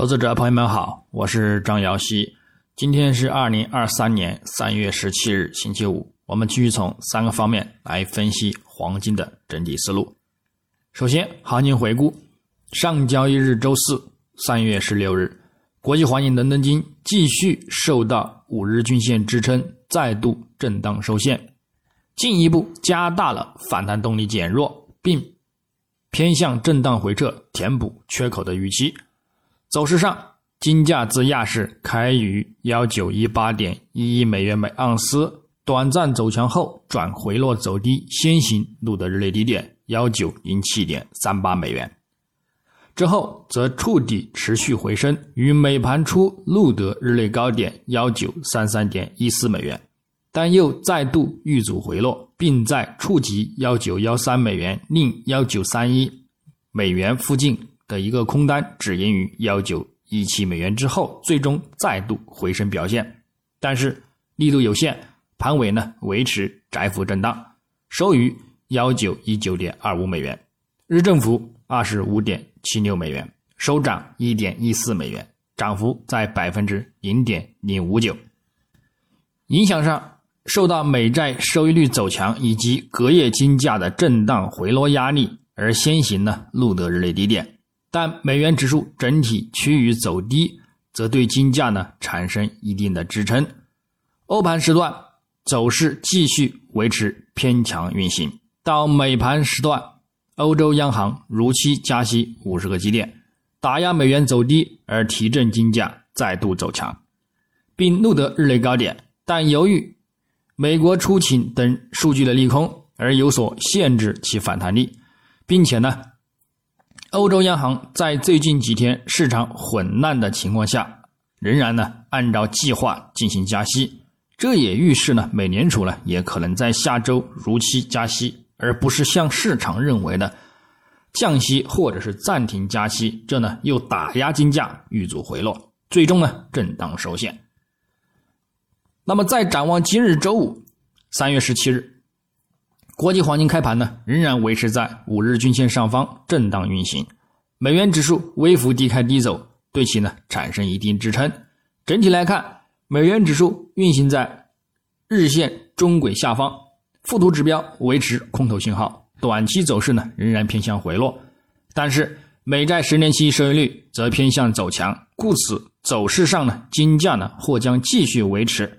投资者朋友们好，我是张瑶希。今天是二零二三年三月十七日，星期五。我们继续从三个方面来分析黄金的整体思路。首先，行情回顾：上交易日周四，三月十六日，国际黄金伦敦金继续受到五日均线支撑，再度震荡收线，进一步加大了反弹动力减弱，并偏向震荡回撤，填补缺口的预期。走势上，金价自亚市开于幺九一八点一一美元每盎司，短暂走强后转回落走低，先行录得日内低点幺九零七点三八美元，之后则触底持续回升，于美盘初录得日内高点幺九三三点一四美元，但又再度遇阻回落，并在触及幺九幺三美元另幺九三一美元附近。的一个空单止盈于幺九一七美元之后，最终再度回升表现，但是力度有限，盘尾呢维持窄幅震荡，收于幺九一九点二五美元，日振幅二十五点七六美元，收涨一点一四美元，涨幅在百分之零点零五九。影响上受到美债收益率走强以及隔夜金价的震荡回落压力而先行呢录得日内低点。但美元指数整体趋于走低，则对金价呢产生一定的支撑。欧盘时段走势继续维持偏强运行，到美盘时段，欧洲央行如期加息五十个基点，打压美元走低，而提振金价再度走强，并录得日内高点。但由于美国出勤等数据的利空，而有所限制其反弹力，并且呢。欧洲央行在最近几天市场混乱的情况下，仍然呢按照计划进行加息，这也预示呢美联储呢也可能在下周如期加息，而不是像市场认为的降息或者是暂停加息，这呢又打压金价遇阻回落，最终呢震荡收线。那么在展望今日周五，三月十七日。国际黄金开盘呢，仍然维持在五日均线上方震荡运行，美元指数微幅低开低走，对其呢产生一定支撑。整体来看，美元指数运行在日线中轨下方，附图指标维持空头信号，短期走势呢仍然偏向回落。但是美债十年期收益率则偏向走强，故此走势上呢，金价呢或将继续维持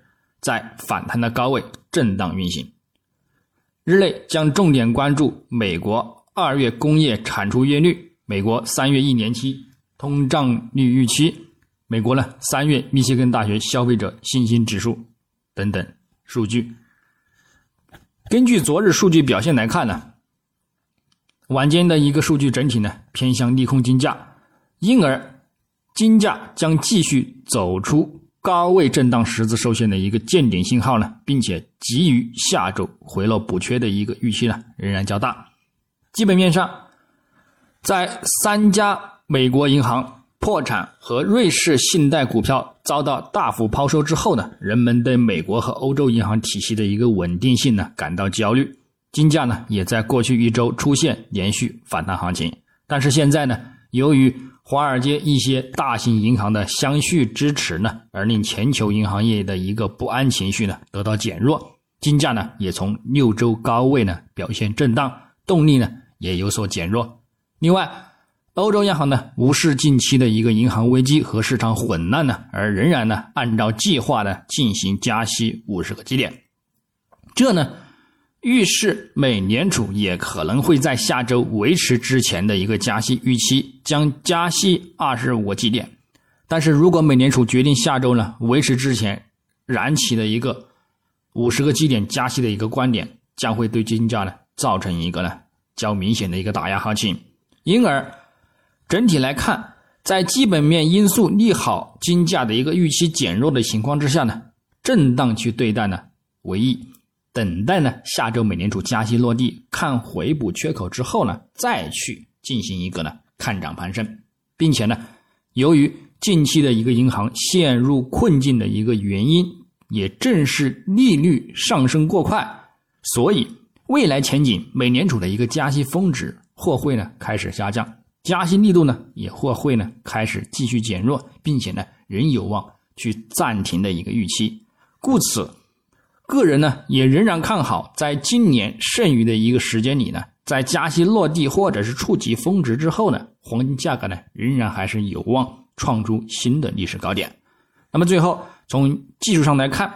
在反弹的高位震荡运行。日内将重点关注美国二月工业产出月率、美国三月一年期通胀率预期、美国呢三月密歇根大学消费者信心指数等等数据。根据昨日数据表现来看呢，晚间的一个数据整体呢偏向利空金价，因而金价将继续走出。高位震荡十字收线的一个见顶信号呢，并且急于下周回落补缺的一个预期呢，仍然较大。基本面上，在三家美国银行破产和瑞士信贷股票遭到大幅抛售之后呢，人们对美国和欧洲银行体系的一个稳定性呢感到焦虑。金价呢也在过去一周出现连续反弹行情，但是现在呢，由于华尔街一些大型银行的相续支持呢，而令全球银行业的一个不安情绪呢得到减弱，金价呢也从六周高位呢表现震荡，动力呢也有所减弱。另外，欧洲央行呢无视近期的一个银行危机和市场混乱呢，而仍然呢按照计划呢进行加息五十个基点，这呢。预示美联储也可能会在下周维持之前的一个加息预期，将加息二十五个基点。但是如果美联储决定下周呢维持之前燃起的一个五十个基点加息的一个观点，将会对金价呢造成一个呢较明显的一个打压行情。因而整体来看，在基本面因素利好金价的一个预期减弱的情况之下呢，震荡去对待呢为宜。等待呢，下周美联储加息落地，看回补缺口之后呢，再去进行一个呢看涨攀升，并且呢，由于近期的一个银行陷入困境的一个原因，也正是利率上升过快，所以未来前景美联储的一个加息峰值或会呢开始下降。加息力度呢也或会呢开始继续减弱，并且呢仍有望去暂停的一个预期。故此，个人呢也仍然看好，在今年剩余的一个时间里呢，在加息落地或者是触及峰值之后呢，黄金价格呢仍然还是有望创出新的历史高点。那么最后从技术上来看，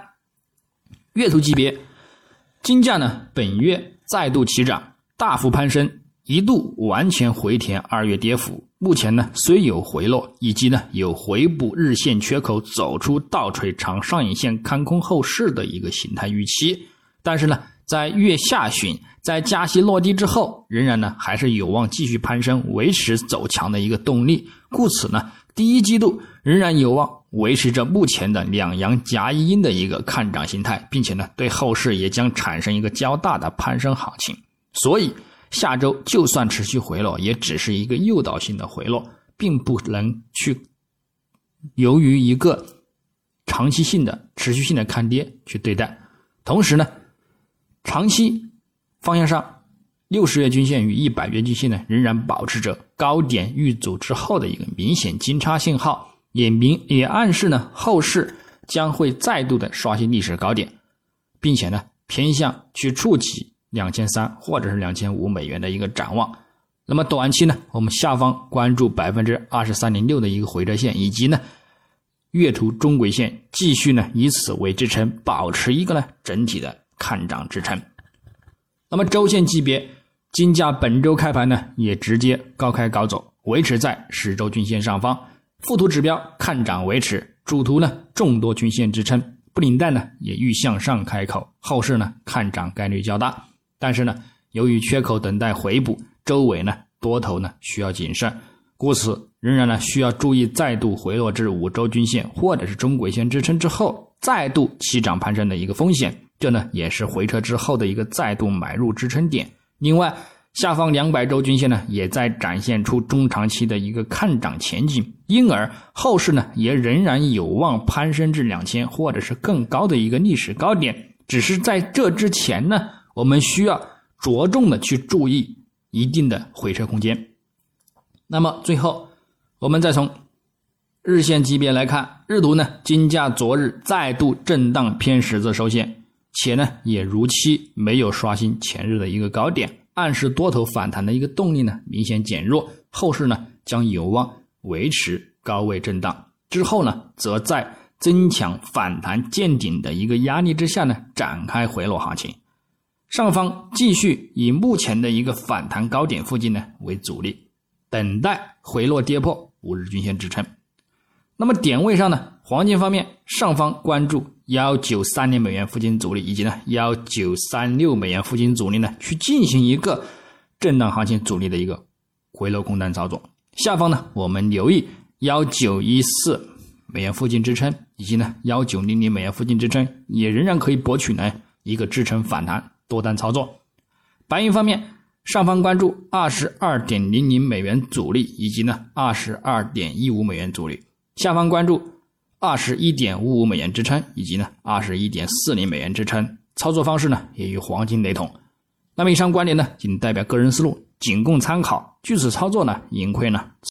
月图级别，金价呢本月再度起涨，大幅攀升。一度完全回填二月跌幅，目前呢虽有回落，以及呢有回补日线缺口，走出倒锤长上影线看空后市的一个形态预期，但是呢在月下旬，在加息落地之后，仍然呢还是有望继续攀升，维持走强的一个动力。故此呢，第一季度仍然有望维持着目前的两阳夹一阴的一个看涨形态，并且呢对后市也将产生一个较大的攀升行情。所以。下周就算持续回落，也只是一个诱导性的回落，并不能去由于一个长期性的、持续性的看跌去对待。同时呢，长期方向上，六十月均线与一百月均线呢仍然保持着高点遇阻之后的一个明显金叉信号，也明也暗示呢后市将会再度的刷新历史高点，并且呢偏向去触及。两千三或者是两千五美元的一个展望，那么短期呢，我们下方关注百分之二十三点六的一个回撤线，以及呢月图中轨线继续呢以此为支撑，保持一个呢整体的看涨支撑。那么周线级别，金价本周开盘呢也直接高开高走，维持在十周均线上方，附图指标看涨维持，主图呢众多均线支撑，布林带呢也欲向上开口，后市呢看涨概率较大。但是呢，由于缺口等待回补，周围呢多头呢需要谨慎，故此仍然呢需要注意再度回落至五周均线或者是中轨线支撑之后，再度起涨攀升的一个风险。这呢也是回撤之后的一个再度买入支撑点。另外，下方两百周均线呢也在展现出中长期的一个看涨前景，因而后市呢也仍然有望攀升至两千或者是更高的一个历史高点。只是在这之前呢。我们需要着重的去注意一定的回撤空间。那么最后，我们再从日线级别来看，日图呢，金价昨日再度震荡偏十字收线，且呢也如期没有刷新前日的一个高点，暗示多头反弹的一个动力呢明显减弱，后市呢将有望维持高位震荡，之后呢则在增强反弹见顶的一个压力之下呢展开回落行情。上方继续以目前的一个反弹高点附近呢为阻力，等待回落跌破五日均线支撑。那么点位上呢，黄金方面上方关注幺九三零美元附近阻力，以及呢幺九三六美元附近阻力呢，去进行一个震荡行情阻力的一个回落空单操作。下方呢，我们留意幺九一四美元附近支撑，以及呢幺九零零美元附近支撑，也仍然可以博取呢一个支撑反弹。多单操作，白银方面，上方关注二十二点零零美元阻力，以及呢二十二点一五美元阻力；下方关注二十一点五五美元支撑，以及呢二十一点四零美元支撑。操作方式呢也与黄金雷同。那么以上观点呢仅代表个人思路，仅供参考。据此操作呢，盈亏呢